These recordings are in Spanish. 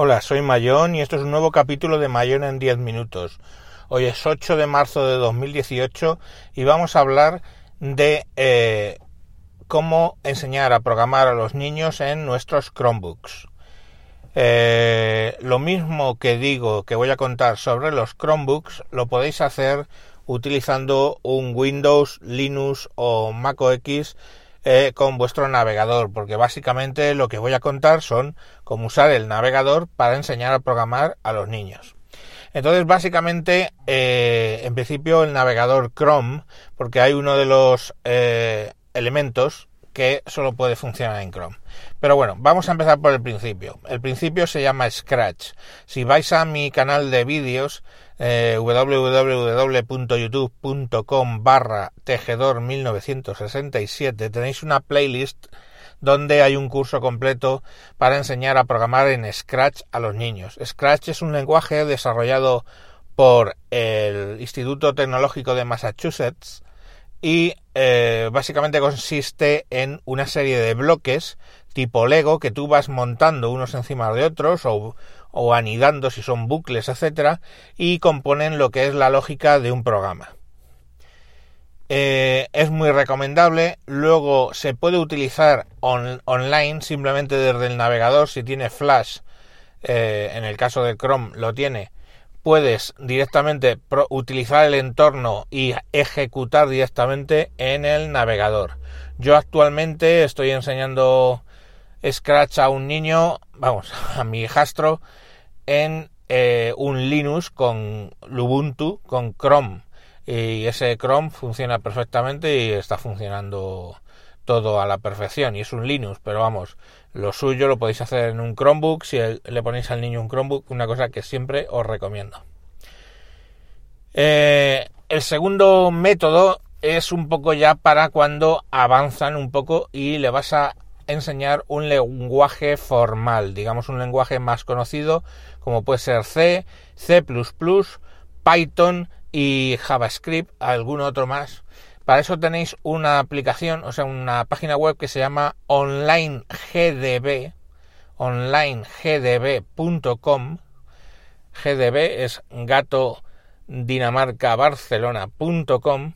Hola, soy Mayón y esto es un nuevo capítulo de Mayón en 10 minutos. Hoy es 8 de marzo de 2018 y vamos a hablar de eh, cómo enseñar a programar a los niños en nuestros Chromebooks. Eh, lo mismo que digo que voy a contar sobre los Chromebooks lo podéis hacer utilizando un Windows, Linux o Mac OS eh, con vuestro navegador, porque básicamente lo que voy a contar son cómo usar el navegador para enseñar a programar a los niños. Entonces, básicamente, eh, en principio el navegador Chrome, porque hay uno de los eh, elementos que solo puede funcionar en Chrome. Pero bueno, vamos a empezar por el principio. El principio se llama Scratch. Si vais a mi canal de vídeos, eh, www.youtube.com barra tejedor 1967 tenéis una playlist donde hay un curso completo para enseñar a programar en Scratch a los niños. Scratch es un lenguaje desarrollado por el Instituto Tecnológico de Massachusetts y eh, básicamente consiste en una serie de bloques tipo Lego que tú vas montando unos encima de otros o, anidando si son bucles, etcétera, y componen lo que es la lógica de un programa. Eh, es muy recomendable. Luego se puede utilizar online simplemente desde el navegador. Si tiene Flash, eh, en el caso de Chrome lo tiene, puedes directamente utilizar el entorno y ejecutar directamente en el navegador. Yo actualmente estoy enseñando Scratch a un niño, vamos, a mi hijastro, en eh, un Linux con Ubuntu, con Chrome. Y ese Chrome funciona perfectamente y está funcionando todo a la perfección. Y es un Linux, pero vamos, lo suyo lo podéis hacer en un Chromebook. Si le ponéis al niño un Chromebook, una cosa que siempre os recomiendo. Eh, el segundo método es un poco ya para cuando avanzan un poco y le vas a enseñar un lenguaje formal, digamos un lenguaje más conocido como puede ser C, C++, Python y JavaScript, algún otro más. Para eso tenéis una aplicación, o sea, una página web que se llama OnlineGDB, onlinegdb.com. GDB es gato dinamarca barcelona.com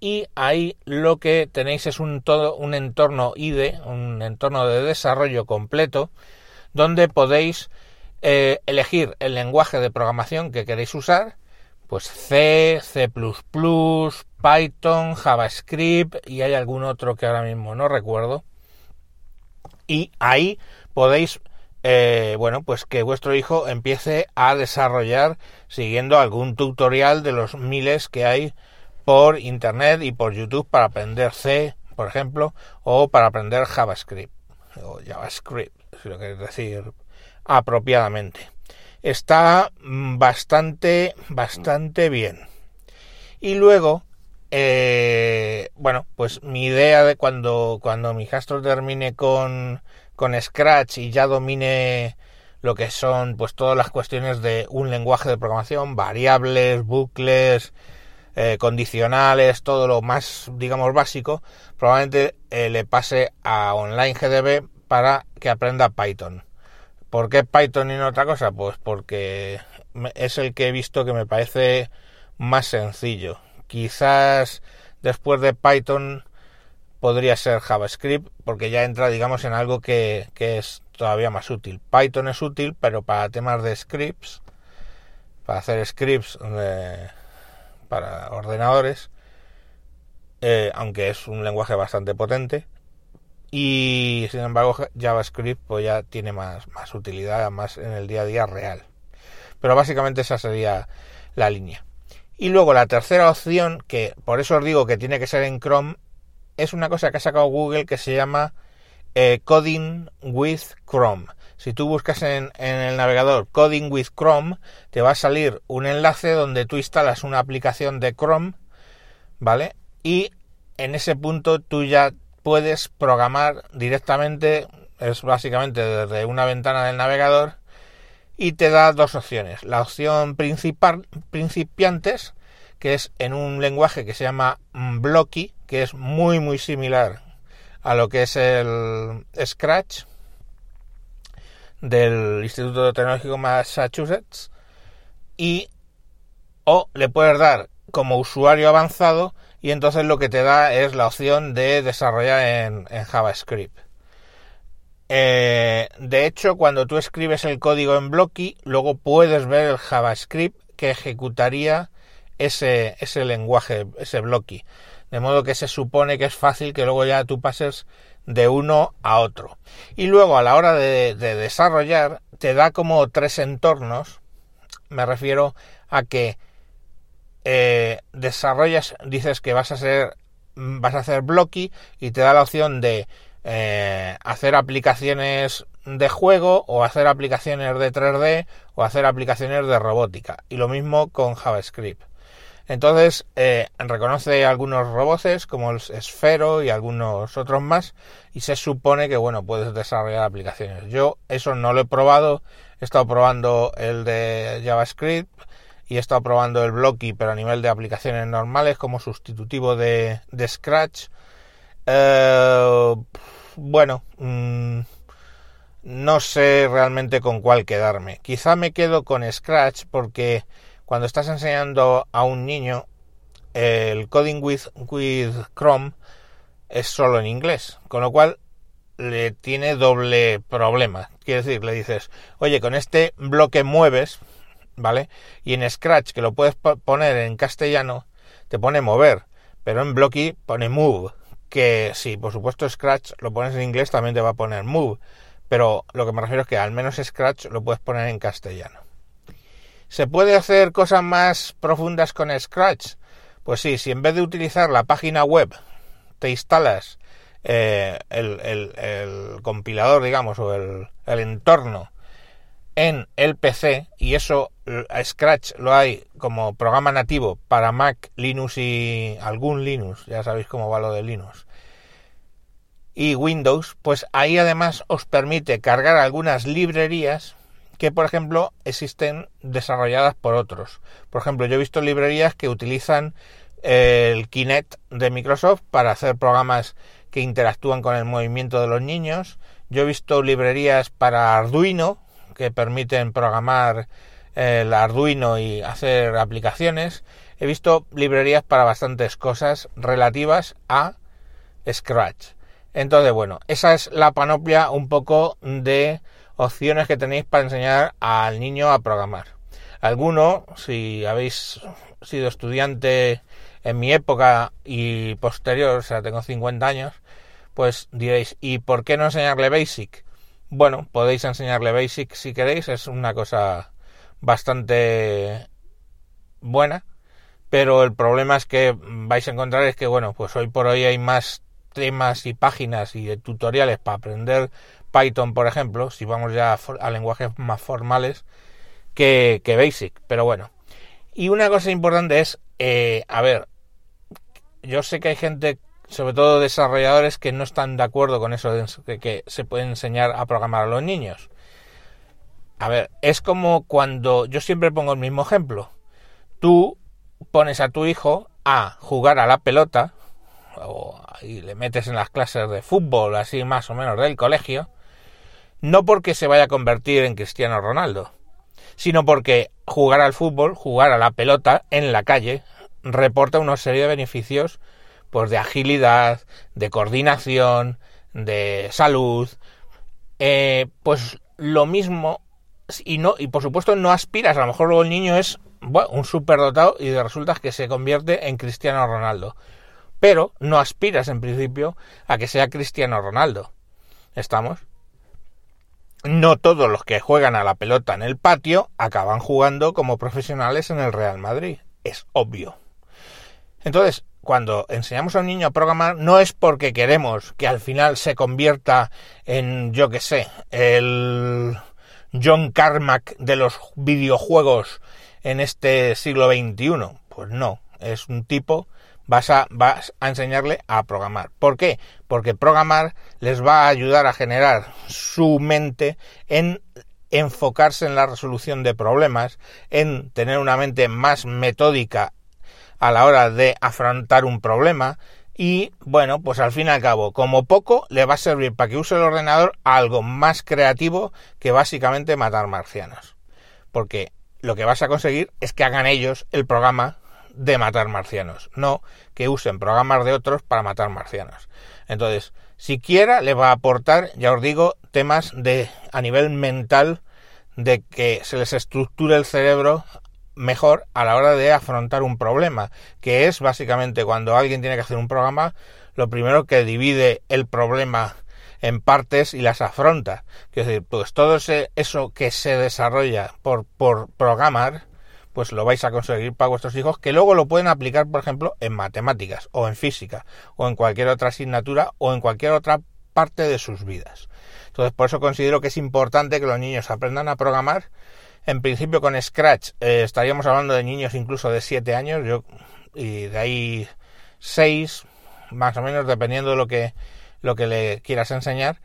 y ahí lo que tenéis es un todo un entorno IDE, un entorno de desarrollo completo donde podéis eh, elegir el lenguaje de programación que queréis usar, pues C, C++, Python, JavaScript y hay algún otro que ahora mismo no recuerdo. Y ahí podéis eh, bueno, pues que vuestro hijo empiece a desarrollar siguiendo algún tutorial de los miles que hay por internet y por YouTube para aprender C, por ejemplo, o para aprender JavaScript o JavaScript, si lo queréis decir apropiadamente. Está mm, bastante, bastante bien. Y luego, eh, bueno, pues mi idea de cuando, cuando mi hijastro termine con, con Scratch y ya domine lo que son pues todas las cuestiones de un lenguaje de programación, variables, bucles, eh, condicionales, todo lo más, digamos, básico, probablemente eh, le pase a Online GDB para que aprenda Python. ¿Por qué Python y no otra cosa? Pues porque es el que he visto que me parece más sencillo. Quizás después de Python podría ser JavaScript porque ya entra digamos en algo que, es todavía más útil. Python es útil pero para temas de scripts, para hacer scripts para ordenadores, eh, aunque es un lenguaje bastante potente. Y sin embargo JavaScript pues ya tiene más, más utilidad, más en el día a día real. Pero básicamente esa sería la línea. Y luego la tercera opción, que por eso os digo que tiene que ser en Chrome, es una cosa que ha sacado Google que se llama eh, Coding with Chrome. Si tú buscas en, el navegador Coding with Chrome, te va a salir un enlace donde tú instalas una aplicación de Chrome, ¿vale? Y en ese punto tú ya puedes programar directamente, es básicamente desde una ventana del navegador, y te da dos opciones. La opción principal, principiantes, que es en un lenguaje que se llama Blocky, que es muy muy similar a lo que es el Scratch del Instituto Tecnológico Massachusetts y o le puedes dar como usuario avanzado y entonces lo que te da es la opción de desarrollar en, JavaScript. Eh, de hecho, cuando tú escribes el código en Blocky, luego puedes ver el JavaScript que ejecutaría ese, ese lenguaje, ese Blocky. De modo que se supone que es fácil que luego ya tú pases de uno a otro. Y luego a la hora de, desarrollar te da como tres entornos. Me refiero a que eh, desarrollas, dices que vas a hacer, vas a hacer Blocky y te da la opción de eh, hacer aplicaciones de juego o hacer aplicaciones de 3D o hacer aplicaciones de robótica. Y lo mismo con JavaScript. Entonces, eh, reconoce algunos robots como el Esfero y algunos otros más y se supone que, bueno, puedes desarrollar aplicaciones. Yo eso no lo he probado, he estado probando el de JavaScript y he estado probando el Blocky, pero a nivel de aplicaciones normales como sustitutivo de, Scratch. Eh, bueno, mm, no sé realmente con cuál quedarme. Quizá me quedo con Scratch porque cuando estás enseñando a un niño el coding with, with Chrome es solo en inglés, con lo cual le tiene doble problema. Quiere decir, le dices, oye, con este bloque mueves, ¿vale? Y en Scratch, que lo puedes poner en castellano, te pone mover, pero en Blocky pone move, que sí, por supuesto Scratch lo pones en inglés, también te va a poner move, pero lo que me refiero es que al menos Scratch lo puedes poner en castellano. ¿Se puede hacer cosas más profundas con Scratch? Pues sí, si en vez de utilizar la página web te instalas eh, el, compilador, digamos, o el, entorno en el PC, y eso Scratch lo hay como programa nativo para Mac, Linux y algún Linux, ya sabéis cómo va lo de Linux, y Windows, pues ahí además os permite cargar algunas librerías que, por ejemplo, existen desarrolladas por otros. Por ejemplo, yo he visto librerías que utilizan el Kinect de Microsoft para hacer programas que interactúan con el movimiento de los niños. Yo he visto librerías para Arduino que permiten programar el Arduino y hacer aplicaciones. He visto librerías para bastantes cosas relativas a Scratch. Entonces, bueno, esa es la panoplia un poco de opciones que tenéis para enseñar al niño a programar. Alguno, si habéis sido estudiante en mi época y posterior, o sea, tengo 50 años, pues diréis, ¿y por qué no enseñarle Basic? Bueno, podéis enseñarle Basic si queréis, es una cosa bastante buena, pero el problema es que vais a encontrar es que, bueno, pues hoy por hoy hay más temas y páginas y tutoriales para aprender Python, por ejemplo, si vamos ya a, lenguajes más formales, que, Basic. Pero bueno. Y una cosa importante es, eh, a ver, yo sé que hay gente, sobre todo desarrolladores, que no están de acuerdo con eso de que se puede enseñar a programar a los niños. A ver, es como cuando yo siempre pongo el mismo ejemplo. Tú pones a tu hijo a jugar a la pelota, o y le metes en las clases de fútbol, así más o menos del colegio, no porque se vaya a convertir en Cristiano Ronaldo, sino porque jugar al fútbol, jugar a la pelota en la calle, reporta una serie de beneficios pues de agilidad, de coordinación, de salud, eh, pues lo mismo y no y por supuesto no aspiras, a lo mejor luego el niño es bueno, un superdotado y resulta que se convierte en Cristiano Ronaldo pero no aspiras en principio a que sea Cristiano Ronaldo. ¿Estamos? No todos los que juegan a la pelota en el patio acaban jugando como profesionales en el Real Madrid. Es obvio. Entonces, cuando enseñamos a un niño a programar, no es porque queremos que al final se convierta en, yo que sé, el John Carmack de los videojuegos en este siglo XXI. Pues no, es un tipo vas a, vas a enseñarle a programar. ¿Por qué? Porque programar les va a ayudar a generar su mente en enfocarse en la resolución de problemas, en tener una mente más metódica a la hora de afrontar un problema y bueno, pues al fin y al cabo, como poco, le va a servir para que use el ordenador algo más creativo que básicamente matar marcianos. Porque lo que vas a conseguir es que hagan ellos el programa de matar marcianos, no que usen programas de otros para matar marcianos. Entonces, siquiera le va a aportar, ya os digo, temas de a nivel mental de que se les estructure el cerebro mejor a la hora de afrontar un problema, que es básicamente cuando alguien tiene que hacer un programa, lo primero que divide el problema en partes y las afronta. Es decir, pues todo eso que se desarrolla por, por programar, pues lo vais a conseguir para vuestros hijos, que luego lo pueden aplicar, por ejemplo, en matemáticas, o en física, o en cualquier otra asignatura, o en cualquier otra parte de sus vidas. Entonces, por eso considero que es importante que los niños aprendan a programar en principio con Scratch eh, estaríamos hablando de niños incluso de 7 años, yo y de ahí 6 más o menos dependiendo de lo que lo que le quieras enseñar.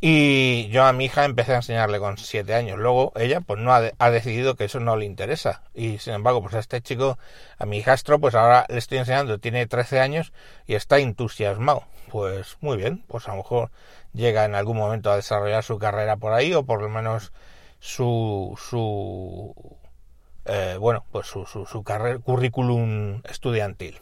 Y yo a mi hija empecé a enseñarle con 7 años. Luego ella pues no ha, ha, decidido que eso no le interesa. Y sin embargo, pues a este chico, a mi hijastro, pues ahora le estoy enseñando, tiene 13 años y está entusiasmado. Pues muy bien, pues a lo mejor llega en algún momento a desarrollar su carrera por ahí o por lo menos su, su eh, bueno, pues su, su, su currículum estudiantil.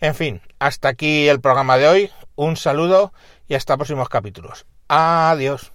En fin, hasta aquí el programa de hoy. Un saludo y hasta próximos capítulos. Adiós.